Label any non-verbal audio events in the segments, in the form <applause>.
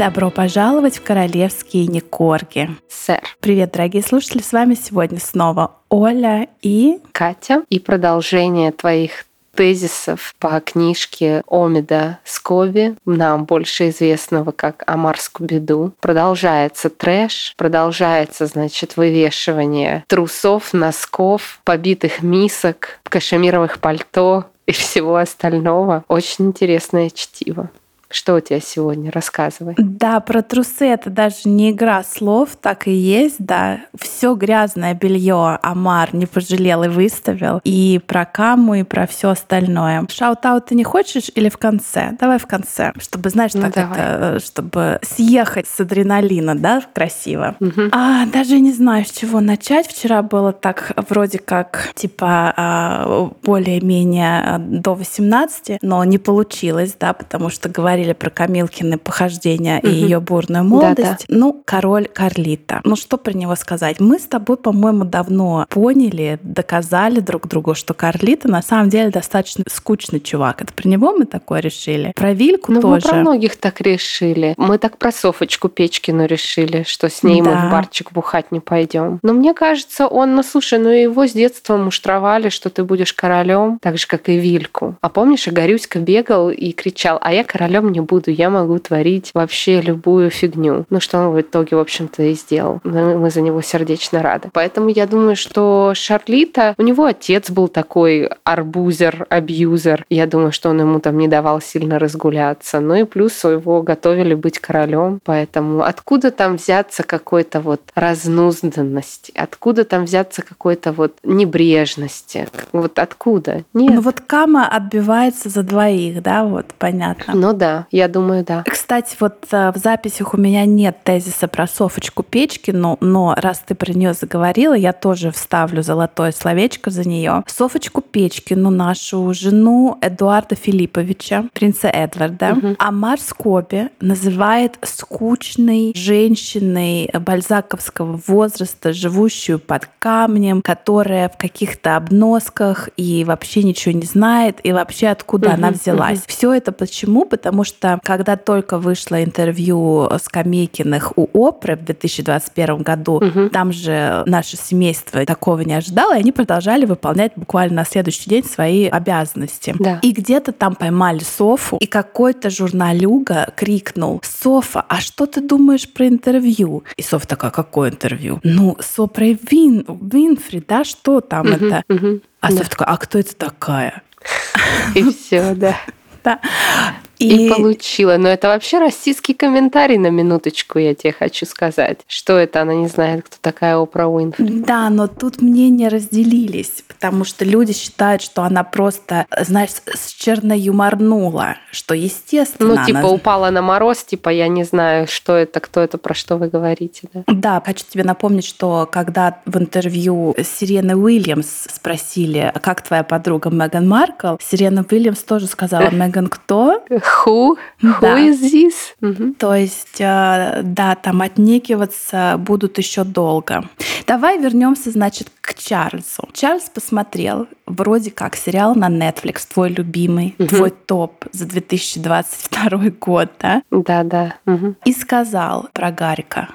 Добро пожаловать в королевские Никорги. Сэр. Привет, дорогие слушатели, с вами сегодня снова Оля и... Катя. И продолжение твоих тезисов по книжке Омида Скоби, нам больше известного как Амар Скубиду. Продолжается трэш, продолжается, значит, вывешивание трусов, носков, побитых мисок, кашемировых пальто и всего остального. Очень интересное чтиво. Что у тебя сегодня? Рассказывай. Да, про трусы это даже не игра слов, так и есть, да. Все грязное белье Амар не пожалел и выставил. И про каму, и про все остальное. Shout-out ты не хочешь или в конце? Давай в конце, чтобы, знаешь, ну, так давай. это, чтобы съехать с адреналина, да, красиво. Угу. А, даже не знаю, с чего начать. Вчера было так вроде как, типа, а, более-менее до 18, но не получилось, да, потому что говорили говорили про Камилкины похождения угу. и ее бурную молодость. Да, да. Ну, король Карлита. Ну, что про него сказать? Мы с тобой, по-моему, давно поняли, доказали друг другу, что Карлита на самом деле достаточно скучный чувак. Это про него мы такое решили. Про Вильку ну, тоже. мы про многих так решили. Мы так про Софочку Печкину решили, что с ней да. мы в барчик бухать не пойдем. Но мне кажется, он, ну слушай, ну его с детства муштровали, что ты будешь королем, так же, как и Вильку. А помнишь, Игорюська бегал и кричал, а я королем не буду, я могу творить вообще любую фигню. Ну, что он в итоге, в общем-то, и сделал. Мы за него сердечно рады. Поэтому я думаю, что Шарлита, у него отец был такой арбузер, абьюзер. Я думаю, что он ему там не давал сильно разгуляться. Ну и плюс его готовили быть королем. Поэтому откуда там взяться какой-то вот разнузданности? Откуда там взяться какой-то вот небрежности? Вот откуда? Нет. Ну вот Кама отбивается за двоих, да, вот понятно. Ну да, я думаю, да. Кстати, вот э, в записях у меня нет тезиса про Софочку Печки, но, но раз ты про нее заговорила, я тоже вставлю золотое словечко за нее. Софочку Печкину, нашу жену Эдуарда Филипповича, принца Эдварда, угу. Амар Скоби называет скучной женщиной бальзаковского возраста, живущую под камнем, которая в каких-то обносках и вообще ничего не знает, и вообще откуда угу, она взялась. Угу. Все это почему? Потому что когда только вышло интервью Скамейкиных у Опры в 2021 году, угу. там же наше семейство такого не ожидало, и они продолжали выполнять буквально на следующий день свои обязанности. Да. И где-то там поймали Софу, и какой-то журналюга крикнул, Софа, а что ты думаешь про интервью? И Софа такая, какое интервью? Ну, Со про Вин, Винфри, да, что там угу, это? Угу. А да. Софа такая, а кто это такая? И все, да. Да. И... и получила. Но это вообще российский комментарий на минуточку, я тебе хочу сказать. Что это? Она не знает, кто такая Опра Уинфри. Да, но тут мнения разделились, потому что люди считают, что она просто, знаешь, с черно-юморнула, что естественно. Ну, типа она... упала на мороз, типа я не знаю, что это, кто это, про что вы говорите. Да, да хочу тебе напомнить, что когда в интервью Сирены Уильямс спросили, как твоя подруга Меган Маркл, Сирена Уильямс тоже сказала, Меган кто? <laughs> Who? Who да. is this? Угу. То есть, э, да, там отнекиваться будут еще долго. Давай вернемся, значит, к Чарльзу. Чарльз посмотрел вроде как сериал на Netflix, твой любимый, угу. твой топ за 2022 год, да? Да, да. Угу. И сказал про Гарика.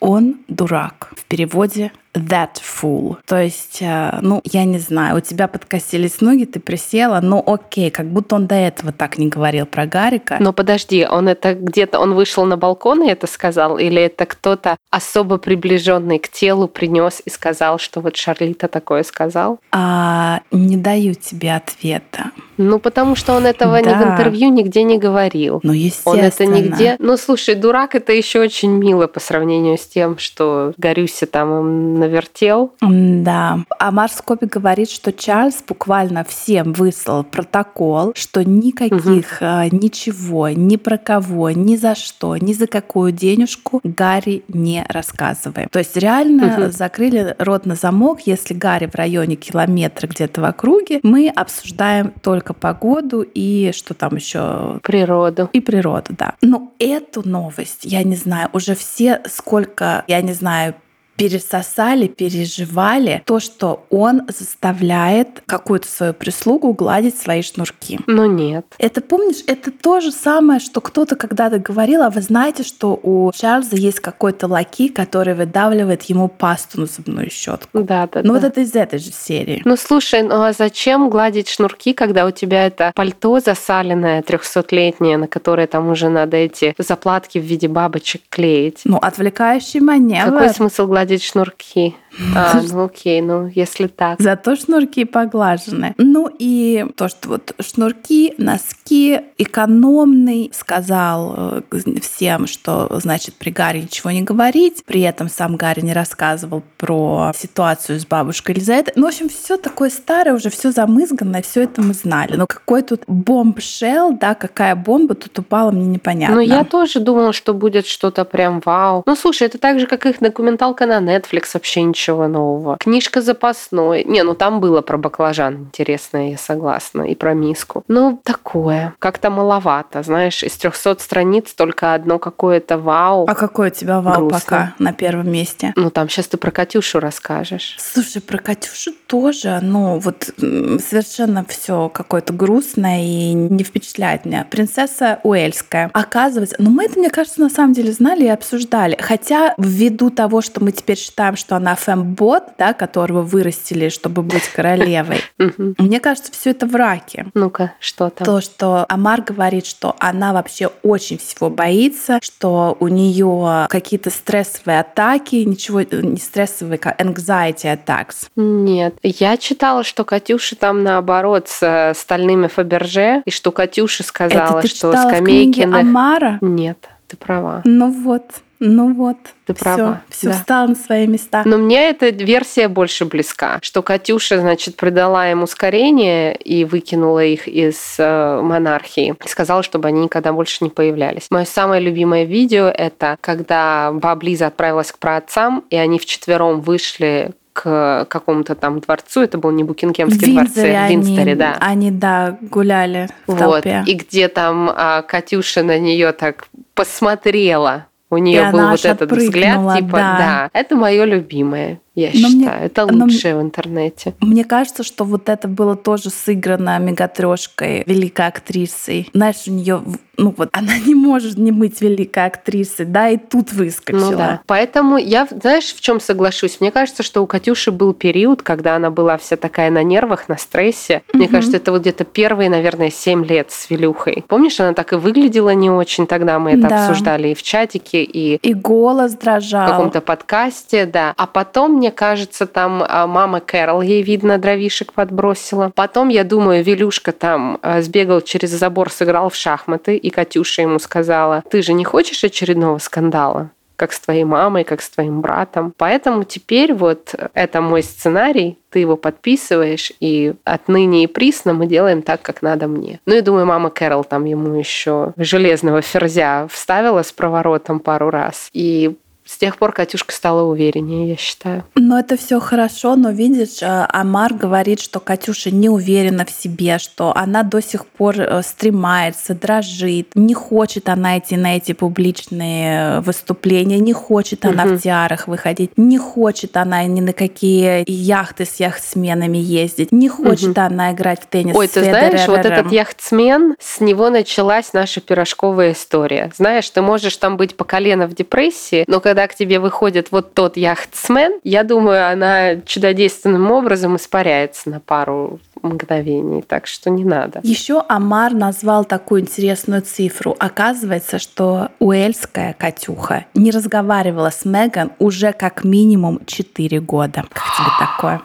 Он дурак. В переводе that fool. То есть, э, ну, я не знаю, у тебя подкосились ноги, ты присела, ну окей, как будто он до этого так не говорил про Гарика. Но подожди, он это где-то, он вышел на балкон и это сказал, или это кто-то особо приближенный к телу принес и сказал, что вот Шарлита такое сказал? А, не даю тебе ответа. Ну, потому что он этого да. ни в интервью нигде не говорил. Ну, естественно. Он это нигде... Ну, слушай, дурак это еще очень мило по сравнению с тем, что Горюся там навертел. Да. А Марс Копи говорит, что Чарльз буквально всем выслал протокол, что никаких угу. ничего, ни про кого, ни за что, ни за какую денежку Гарри не рассказываем. То есть реально угу. закрыли рот на замок, если Гарри в районе километра где-то в округе, мы обсуждаем только погоду и что там еще? Природу. И природу, да. Но эту новость, я не знаю, уже все сколько, я не знаю, пересосали, переживали то, что он заставляет какую-то свою прислугу гладить свои шнурки. Ну нет. Это, помнишь, это то же самое, что кто-то когда-то говорил, а вы знаете, что у Чарльза есть какой-то лаки, который выдавливает ему пасту на зубную щетку. Да, да. Ну да. вот это из этой же серии. Ну слушай, ну а зачем гладить шнурки, когда у тебя это пальто засаленное, трехсотлетнее, на которое там уже надо эти заплатки в виде бабочек клеить? Ну, отвлекающий маневр. Какой смысл гладить шнурки? А, ну окей, ну если так. Зато шнурки поглажены. Ну и то, что вот шнурки, носки, экономный, сказал э, всем, что значит при Гарри ничего не говорить. При этом сам Гарри не рассказывал про ситуацию с бабушкой Елизаветой. Ну, в общем, все такое старое, уже все замызганное, все это мы знали. Но какой тут бомбшел, да, какая бомба тут упала, мне непонятно. Ну, я тоже думала, что будет что-то прям вау. Ну, слушай, это так же, как их документалка на Netflix, вообще ничего нового. Книжка запасной. Не, ну там было про баклажан интересное, я согласна, и про миску. Ну, такое. Как-то маловато, знаешь, из 300 страниц только одно какое-то вау. А какой у тебя вау Грустно. пока на первом месте? Ну, там сейчас ты про Катюшу расскажешь. Слушай, про Катюшу тоже, ну, вот совершенно все какое-то грустное и не впечатляет меня. Принцесса Уэльская. Оказывается, ну, мы это, мне кажется, на самом деле знали и обсуждали. Хотя ввиду того, что мы теперь считаем, что она фембот, да, которого вырастили, чтобы быть королевой, <laughs> мне кажется, все это в раке. Ну-ка, что там? То, что Амар говорит, что она вообще очень всего боится, что у нее какие-то стрессовые атаки, ничего не стрессовые, как anxiety attacks. Нет. Я читала, что Катюша там наоборот с э, стальными Фаберже, и что Катюша сказала, Это ты что скамейки... Амара? Нет, ты права. Ну вот, ну вот. Ты права, Все да. встало на свои места. Но мне эта версия больше близка, что Катюша, значит, придала им ускорение и выкинула их из э, монархии. И сказала, чтобы они никогда больше не появлялись. Мое самое любимое видео — это когда баба Лиза отправилась к праотцам, и они вчетвером вышли к какому-то там дворцу. Это был не Букингемский дворец, в они, Винсторе, да. они, да, гуляли в Вот. толпе. И где там а, Катюша на нее так посмотрела. У И нее был вот этот взгляд, типа, да. да. Это мое любимое, я Но мне- считаю. Это мне- лучшее в интернете. Мне кажется, что вот это было тоже сыграно мегатрешкой, великой актрисой. Знаешь, у нее, ну вот, <laughs> она не может не быть великой актрисой, да, и тут выскочила. Ну да. Поэтому я, знаешь, в чем соглашусь? Мне кажется, что у Катюши был период, когда она была вся такая на нервах, на стрессе. Мне Мгм. кажется, это вот где-то первые, наверное, 7 лет с Вилюхой. Помнишь, она так и выглядела не очень тогда, мы это Да. обсуждали и в чатике, и И голос в дрожал. каком-то подкасте, да. А потом, мне кажется, там а, мама Кэрол ей, видно, дровишек подбросила. Потом, я думаю, Вилюшка там а, сбегал через забор, сыграл в шахматы, и Катюша ему сказала, ты же не хочешь очередного скандала? как с твоей мамой, как с твоим братом. Поэтому теперь вот это мой сценарий, ты его подписываешь, и отныне и присно мы делаем так, как надо мне. Ну и думаю, мама Кэрол там ему еще железного ферзя вставила с проворотом пару раз. И с тех пор Катюшка стала увереннее, я считаю. Но это все хорошо, но видишь, э, Амар говорит, что Катюша не уверена в себе, что она до сих пор э, стремается, дрожит, не хочет она идти на эти публичные выступления, не хочет она Мгм. в тиарах выходить, не хочет она ни на какие яхты с яхтсменами ездить, не хочет она играть в теннис Ой, ты знаешь, вот этот яхтсмен, с него началась наша пирожковая история. Знаешь, ты можешь там быть по колено в депрессии, но когда к тебе выходит вот тот яхтсмен, я думаю, она чудодейственным образом испаряется на пару мгновений, так что не надо. Еще Амар назвал такую интересную цифру. Оказывается, что уэльская Катюха не разговаривала с Меган уже как минимум 4 года. Как тебе такое?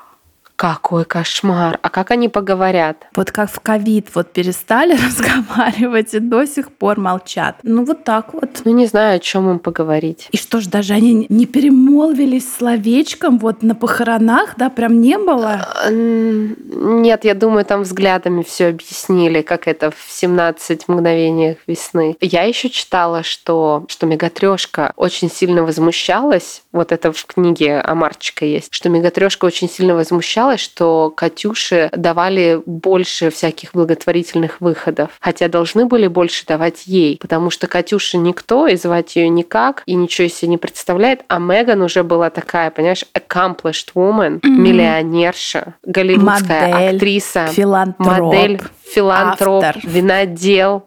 Какой кошмар. А как они поговорят? Вот как в ковид вот перестали <laughs> разговаривать и до сих пор молчат. Ну вот так вот. Ну, не знаю, о чем им поговорить. И что ж, даже они не перемолвились словечком вот на похоронах, да, прям не было? М, Нет, я думаю, там взглядами все объяснили, как это в 17 мгновениях весны. Я еще читала, что, что Мегатрешка очень сильно возмущалась, вот это в книге Амарчика есть, что Мегатрешка очень сильно возмущалась, казалось, что Катюше давали больше всяких благотворительных выходов, хотя должны были больше давать ей, потому что Катюша никто, и звать ее никак, и ничего себе не представляет, а Меган уже была такая, понимаешь, accomplished woman, mm-hmm. миллионерша, голливудская модель, актриса, филантроп, модель, филантроп, автор. винодел,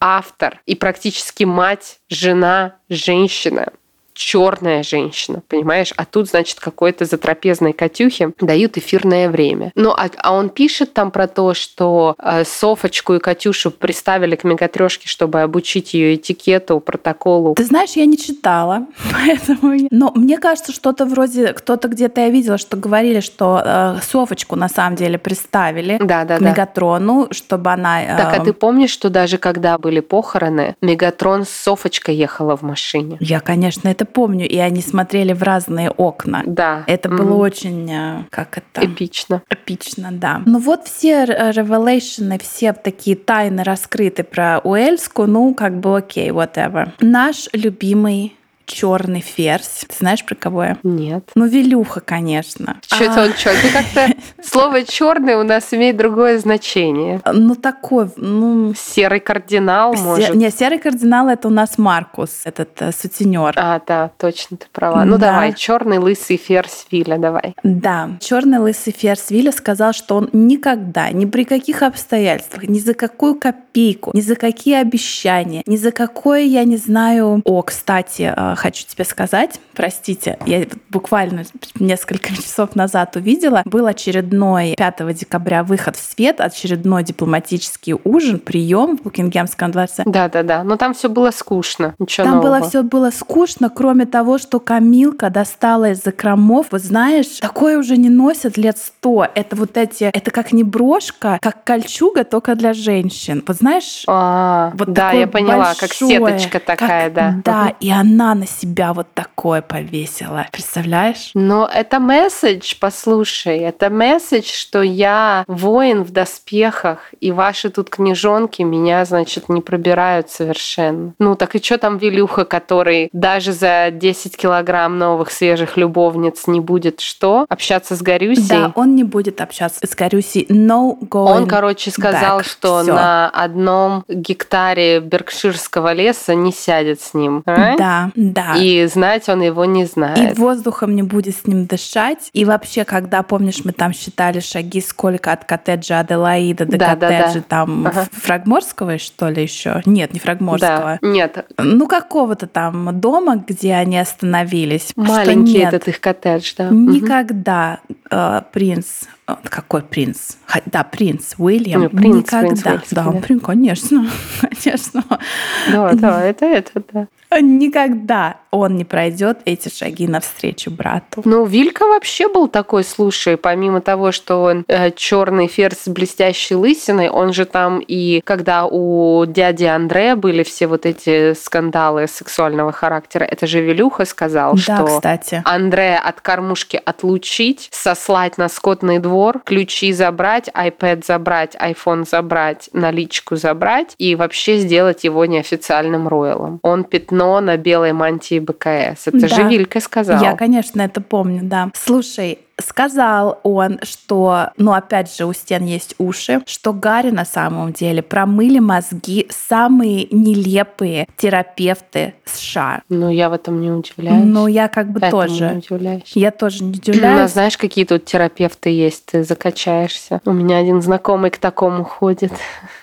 автор и практически мать, жена, женщина черная женщина, понимаешь? А тут, значит, какой-то затрапезной Катюхе дают эфирное время. Ну, а, а он пишет там про то, что э, Софочку и Катюшу приставили к мегатрешке, чтобы обучить ее этикету, протоколу. Ты знаешь, я не читала, <laughs> поэтому... Но мне кажется, что-то вроде... Кто-то где-то я видела, что говорили, что э, Софочку на самом деле приставили да, да, к да. Мегатрону, чтобы она... Э... Так, а ты помнишь, что даже когда были похороны, Мегатрон с Софочкой ехала в машине? Я, конечно, это помню, и они смотрели в разные окна. Да. Это mm-hmm. было очень, э, как это? Эпично. Эпично, да. Ну вот все ревелейшены, все такие тайны раскрыты про Уэльску, ну как бы окей, whatever. Наш любимый черный ферзь. Ты знаешь, про кого я? Нет. Ну, Велюха, конечно. Что-то а... он? Ты как-то... <laughs> Слово черный у нас имеет другое значение. Ну, такой, ну... Серый кардинал, может? Не, серый кардинал это у нас Маркус, этот э, сутенер. А, да, точно, ты права. Ну, давай, черный лысый ферзь Виля, давай. Да, черный лысый ферзь Виля сказал, что он никогда, ни при каких обстоятельствах, ни за какую копейку, ни за какие обещания, ни за какое, я не знаю... О, кстати, э, хочу тебе сказать, простите, я буквально несколько <laughs> часов назад увидела, был очередной 5 декабря выход в свет, очередной дипломатический ужин, прием в Букингемском дворце. Да-да-да, но там все было скучно, ничего Там нового. было все было скучно, кроме того, что Камилка достала из закромов, вот знаешь, такое уже не носят лет сто. Это вот эти, это как не брошка, как кольчуга, только для женщин. Вот знаешь, а, вот да, я поняла, большое, как сеточка такая, как, да. Да, и она на себя вот такое повесила. Представляешь? Но это месседж, послушай, это месседж, что я воин в доспехах, и ваши тут книжонки меня, значит, не пробирают совершенно. Ну так и что там Вилюха, который даже за 10 килограмм новых свежих любовниц не будет что? Общаться с Горюсей? Да, он не будет общаться с Горюсей. No going Он, короче, сказал, back. что Всё. на одном гектаре Беркширского леса не сядет с ним. А? Да, да. И знать он его не знает. И воздухом не будет с ним дышать. И вообще, когда, помнишь, мы там считали шаги, сколько от коттеджа Аделаида до да, коттеджа да, да. там ага. Фрагморского, что ли, еще? Нет, не Фрагморского. Да, нет. Ну, какого-то там дома, где они остановились. Маленький нет, этот их коттедж, да. Никогда э, принц какой принц? Да, принц Уильям. Ну, принц, Никогда. Принц да, да, конечно, <laughs> конечно. Да, да, это это, да. Никогда он не пройдет эти шаги навстречу брату. Ну, Вилька вообще был такой, слушай, помимо того, что он э, черный ферзь с блестящей лысиной, он же там и когда у дяди Андрея были все вот эти скандалы сексуального характера, это же Вилюха сказал, да, что кстати. Андрея от кормушки отлучить, сослать на скотный двор, ключи забрать, iPad забрать, iPhone забрать, наличку забрать и вообще сделать его неофициальным роялом. Он пятно на белой мантии БКС. Это да. же Вилька сказал. Я, конечно, это помню, да. Слушай, сказал он, что, ну опять же, у стен есть уши, что Гарри на самом деле промыли мозги самые нелепые терапевты США. Ну, я в этом не удивляюсь. Ну, я как бы Этому тоже. Не удивляюсь. Я тоже не удивляюсь. Нас, знаешь, какие тут терапевты есть, ты закачаешься. У меня один знакомый к такому ходит.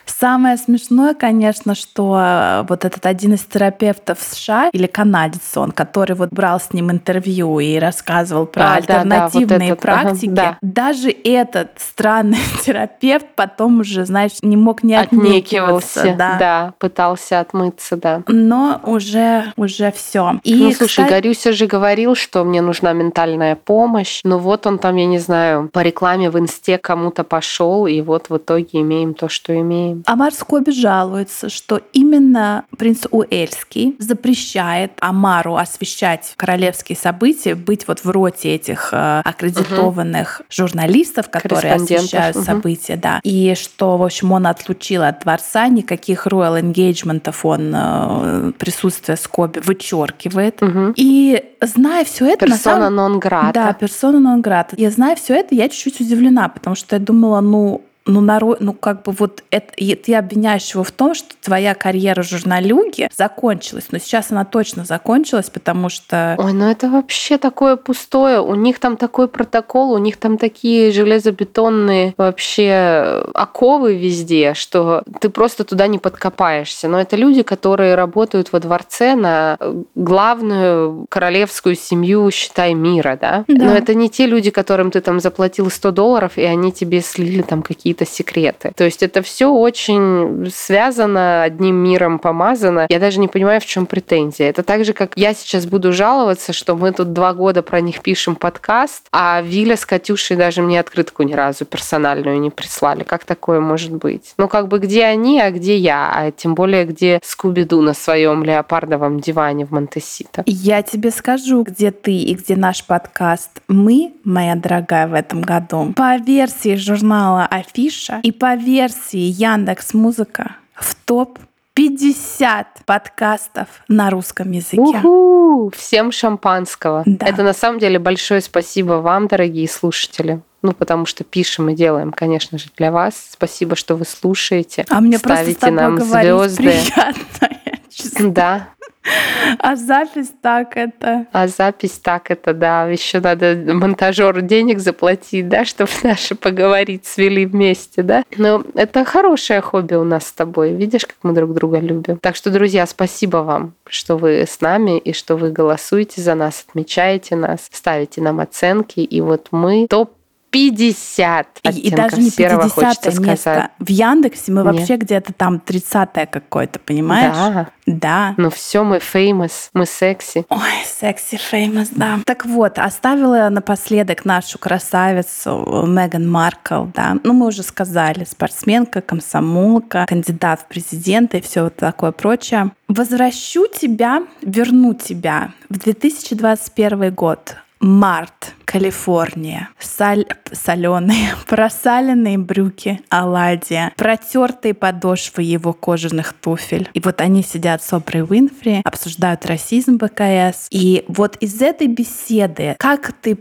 Самое смешное, конечно, что э, вот этот один из терапевтов США или канадец он, который вот брал с ним интервью и рассказывал про А, да, да, альтернативные вот этот, ага, практики, да. даже этот странный <laughs> терапевт потом уже, знаешь, не мог не отнекиваться. Отнекивался, да. да, пытался отмыться, да. Но уже, уже все. И, ну, слушай, кстати, Горюся же говорил, что мне нужна ментальная помощь. Но вот он там, я не знаю, по рекламе в инсте кому-то пошел, и вот в итоге имеем то, что имеем. Амар Скоби жалуется, что именно принц Уэльский запрещает Амару освещать королевские события, быть вот в роте этих э, аккредитованных журналистов, которые освещают мгм. события, да. И что, в общем, он отлучил от дворца, никаких royal engagement'ов он, э, присутствие Скоби вычеркивает. Угу. И зная все это... Персона нон грата. Да, персона нон грата. Я знаю все это, я чуть-чуть удивлена, потому что я думала, ну, ну, народ, ну как бы вот это, ты обвиняешь его в том, что твоя карьера журналюги закончилась. Но сейчас она точно закончилась, потому что... Ой, ну это вообще такое пустое. У них там такой протокол, у них там такие железобетонные вообще оковы везде, что ты просто туда не подкопаешься. Но это люди, которые работают во дворце на главную королевскую семью, считай, мира, да? да. Но это не те люди, которым ты там заплатил 100 долларов, и они тебе слили там какие-то какие-то секреты. То есть это все очень связано, одним миром помазано. Я даже не понимаю, в чем претензия. Это так же, как я сейчас буду жаловаться, что мы тут два года про них пишем подкаст, а Виля с Катюшей даже мне открытку ни разу персональную не прислали. Как такое может быть? Ну, как бы где они, а где я? А тем более, где Скуби-Ду на своем леопардовом диване в Монтесито. Я тебе скажу, где ты и где наш подкаст. Мы, моя дорогая, в этом году по версии журнала Афи Афиша и по версии Яндекс Музыка в топ 50 подкастов на русском языке. Уху! Всем шампанского. Да. Это на самом деле большое спасибо вам, дорогие слушатели. Ну, потому что пишем и делаем, конечно же, для вас. Спасибо, что вы слушаете. А мне ставите нам звезды. Приятно, да, <laughs> а запись так это. А запись так это, да. Еще надо монтажеру денег заплатить, да, чтобы <laughs> наши поговорить свели вместе, да. Но это хорошее хобби у нас с тобой. Видишь, как мы друг друга любим. Так что, друзья, спасибо вам, что вы с нами и что вы голосуете за нас, отмечаете нас, ставите нам оценки. И вот мы топ 50 и, и даже не 50 место. Сказать. В Яндексе мы Нет. вообще где-то там 30 какое-то, понимаешь? Да. Да. Ну все, мы famous, мы секси. Ой, секси, famous, да. Так вот, оставила напоследок нашу красавицу Меган Маркл, да. Ну, мы уже сказали, спортсменка, комсомолка, кандидат в президенты и все вот такое прочее. Возвращу тебя, верну тебя в 2021 год Март, Калифорния. Саль... Соленые, <laughs> просаленные брюки Аладдия, протертые подошвы его кожаных туфель. И вот они сидят с Опрой Уинфри, обсуждают расизм БКС. И вот из этой беседы, как ты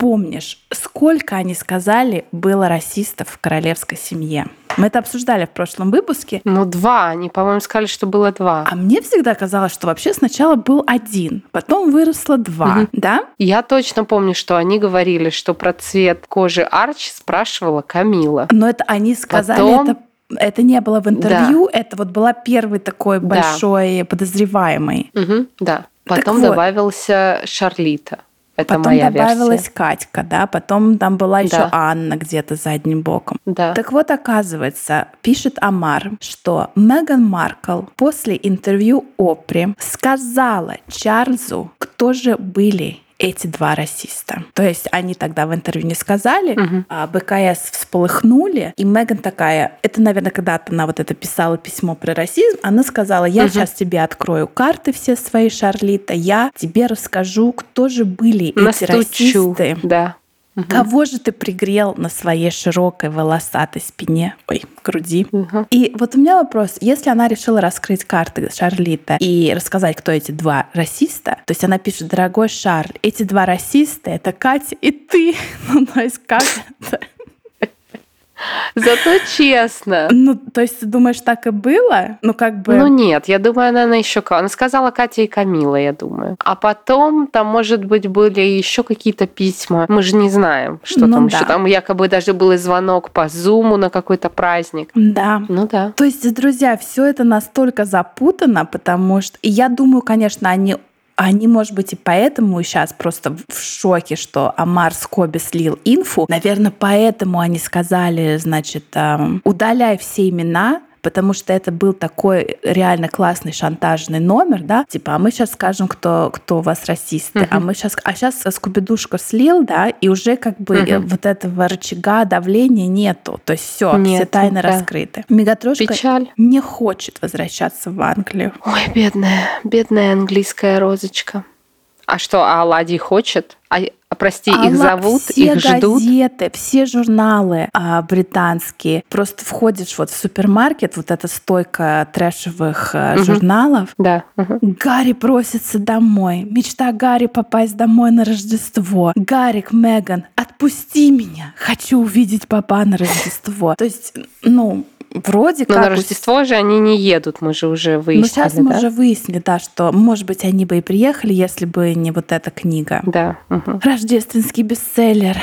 помнишь, сколько они сказали было расистов в королевской семье? Мы это обсуждали в прошлом выпуске. Ну, два. Они, по-моему, сказали, что было два. А мне всегда казалось, что вообще сначала был один, потом выросло два, угу. да? Я точно помню, что они говорили, что про цвет кожи Арчи спрашивала Камила. Но это они сказали потом... это это не было в интервью, да. это вот была первый такой большой да. подозреваемый. Угу, да. Потом так добавился вот. Шарлита. Это потом моя добавилась версия. Катька, да, потом там была еще да. Анна где-то задним боком. Да. Так вот, оказывается, пишет Амар, что Меган Маркл после интервью Опри сказала Чарльзу, кто же были эти два расиста. То есть они тогда в интервью не сказали, угу. а БКС всполыхнули, и Меган такая, это, наверное, когда-то она вот это писала письмо про расизм, она сказала, я угу. сейчас тебе открою карты все свои, Шарлита, я тебе расскажу, кто же были Настучу. эти расисты. Да. Угу. Кого же ты пригрел на своей широкой волосатой спине, ой, груди? Угу. И вот у меня вопрос, если она решила раскрыть карты Шарлита и рассказать, кто эти два расиста, то есть она пишет, дорогой Шарль, эти два расиста — это Катя и ты. Ну, то есть как это? Зато честно. Ну, то есть ты думаешь, так и было? Ну, как бы... Ну, нет, я думаю, она, еще... Она сказала Катя и Камила, я думаю. А потом там, может быть, были еще какие-то письма. Мы же не знаем, что ну, там да. еще. Там якобы даже был и звонок по Зуму на какой-то праздник. Да. Ну да. То есть, друзья, все это настолько запутано, потому что... И я думаю, конечно, они они, может быть, и поэтому сейчас просто в шоке, что Амар Скоби слил инфу. Наверное, поэтому они сказали, значит, эм, удаляй все имена, потому что это был такой реально классный шантажный номер, да, типа, а мы сейчас скажем, кто, кто у вас расисты, uh-huh. а мы сейчас, а сейчас Скубидушка слил, да, и уже как бы uh-huh. вот этого рычага давления нету, то есть все, все тайны да. раскрыты. Мегатрошка Печаль. не хочет возвращаться в Англию. Ой, бедная, бедная английская розочка. А что, а Аладий хочет? А, а прости, а их зовут, все их ждут? газеты, все журналы а, британские. Просто входишь вот в супермаркет, вот эта стойка трэшевых а, Мгм. журналов. Да. мгм. Гарри просится домой. Мечта Гарри попасть домой на Рождество. Гарик, Меган, отпусти меня. Хочу увидеть папа на Рождество. То есть, ну, вроде Но как... на Рождество же они не едут, мы же уже Ну, выяснили, сейчас мы да? уже выяснили, да, что, может быть, они бы и приехали, если бы не вот эта книга. Да. мгм. Рождественский бестселлер.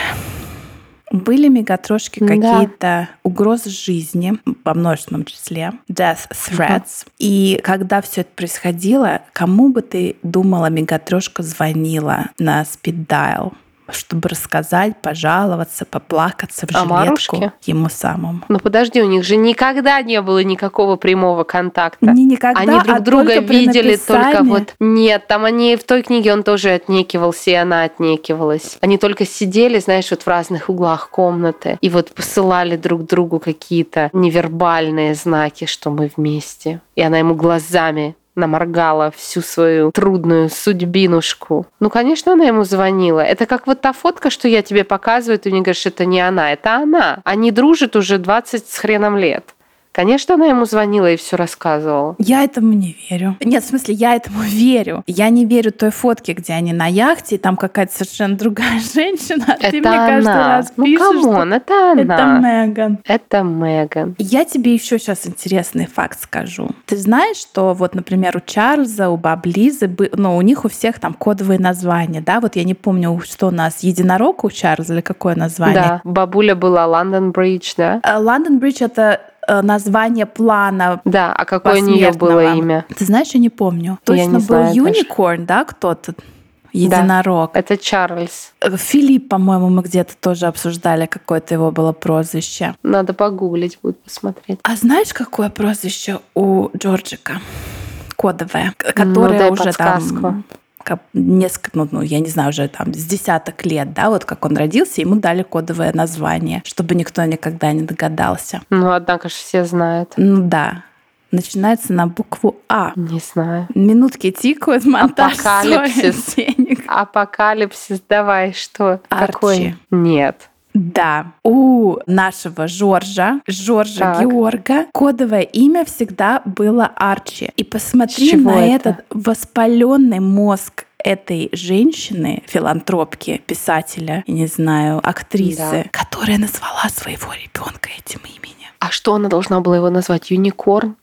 Были мегатрошки Да. какие-то угрозы жизни, во множественном числе, death threats. И когда все это происходило, кому бы ты думала, мегатрошка звонила на speed dial, чтобы рассказать, пожаловаться, поплакаться в О жилетку Марушке? ему самому? Ну подожди, у них же никогда не было никакого прямого контакта. Не никогда, Они друг а друга только видели только вот... Нет, там они в той книге он тоже отнекивался, и она отнекивалась. Они только сидели, знаешь, вот в разных углах комнаты и вот посылали друг другу какие-то невербальные знаки, что мы вместе. И она ему глазами наморгала всю свою трудную судьбинушку. Ну, конечно, она ему звонила. Это как вот та фотка, что я тебе показываю, ты мне говоришь, это не она, это она. Они дружат уже 20 с хреном лет. Конечно, она ему звонила и все рассказывала. Я этому не верю. Нет, в смысле, я этому <laughs> верю. Я не верю той фотке, где они на яхте, и там какая-то совершенно другая <laughs> женщина. а это ты, мне она. раз ну, пишешь, come on, это она. это Меган. Это Меган. Я тебе еще сейчас интересный факт скажу. Ты знаешь, что вот, например, у Чарльза, у баб Лизы, бы- ну, у них у всех там кодовые названия, да? Вот я не помню, что у нас, единорог у Чарльза или какое название? Да, бабуля была London Bridge, да? Э, London Bridge — это название плана Да, а какое у нее было имя? Ты знаешь, я не помню. Я Точно не был знаю. Юникорн, да, кто-то? Единорог. Это Чарльз. Э, Филипп, по-моему, мы где-то тоже обсуждали, какое-то его было прозвище. Надо погуглить, будет посмотреть. А знаешь, какое прозвище у Джорджика? Кодовое, Ну, которое дай уже подсказку. там как несколько, ну, ну, я не знаю, уже там с десяток лет, да, вот как он родился, ему дали кодовое название, чтобы никто никогда не догадался. Ну, однако же все знают. Ну да, начинается на букву А. Не знаю. Минутки тикают, монтаж Апокалипсис. <laughs> Апокалипсис, давай, что? Арчи. Какой? Нет. Да, у нашего Жоржа, Жоржа Так. Георга, кодовое имя всегда было Арчи. И посмотри на это? этот воспаленный мозг этой женщины, филантропки, писателя, я не знаю, актрисы, Да. которая назвала своего ребенка этим именем. А что она должна была его назвать? Юникорн?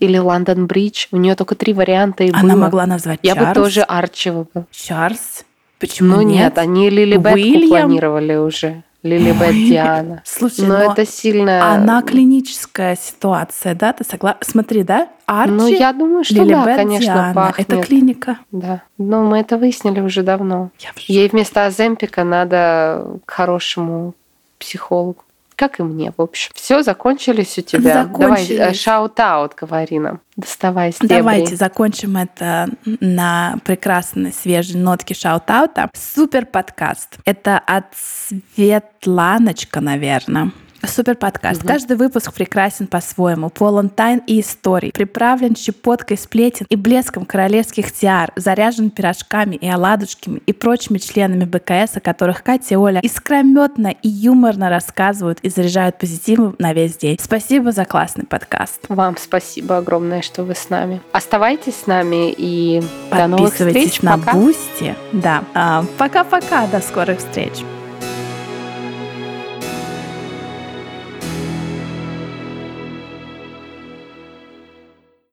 Или Лондон Бридж? У нее только три варианта и Она было. могла назвать Я Чарльз. бы тоже Арчи выбрала. Чарльз. Почему Ну нет, они Лилибет Уильям? планировали уже. Лилибет Ой, Диана. Слушай, Но но это сильно... она клиническая ситуация, да? Ты согласна? Смотри, да? Арчи, Ну, я думаю, что да, Лилибет, конечно, Диана. пахнет. Это клиника. Да. Но мы это выяснили уже давно. Ей вместо Аземпика надо к хорошему психологу. Как и мне, в общем. Все, закончились у тебя. Закончились. Давай, shout-out, говори нам. Доставай стебри. Давайте закончим это на прекрасной свежей нотке shout-out а. Супер подкаст. Это от Светланочка, наверное. Супер подкаст. Мгм. Каждый выпуск прекрасен по-своему, полон тайн и историй, приправлен щепоткой сплетен и блеском королевских тиар, заряжен пирожками и оладушками и прочими членами БКС, о которых Катя и Оля искрометно и юморно рассказывают и заряжают позитивом на весь день. Спасибо за классный подкаст. Вам спасибо огромное, что вы с нами. Оставайтесь с нами и до новых Подписывайтесь встреч. на Пока. Бусти. Да. А, Пока-пока. До скорых встреч.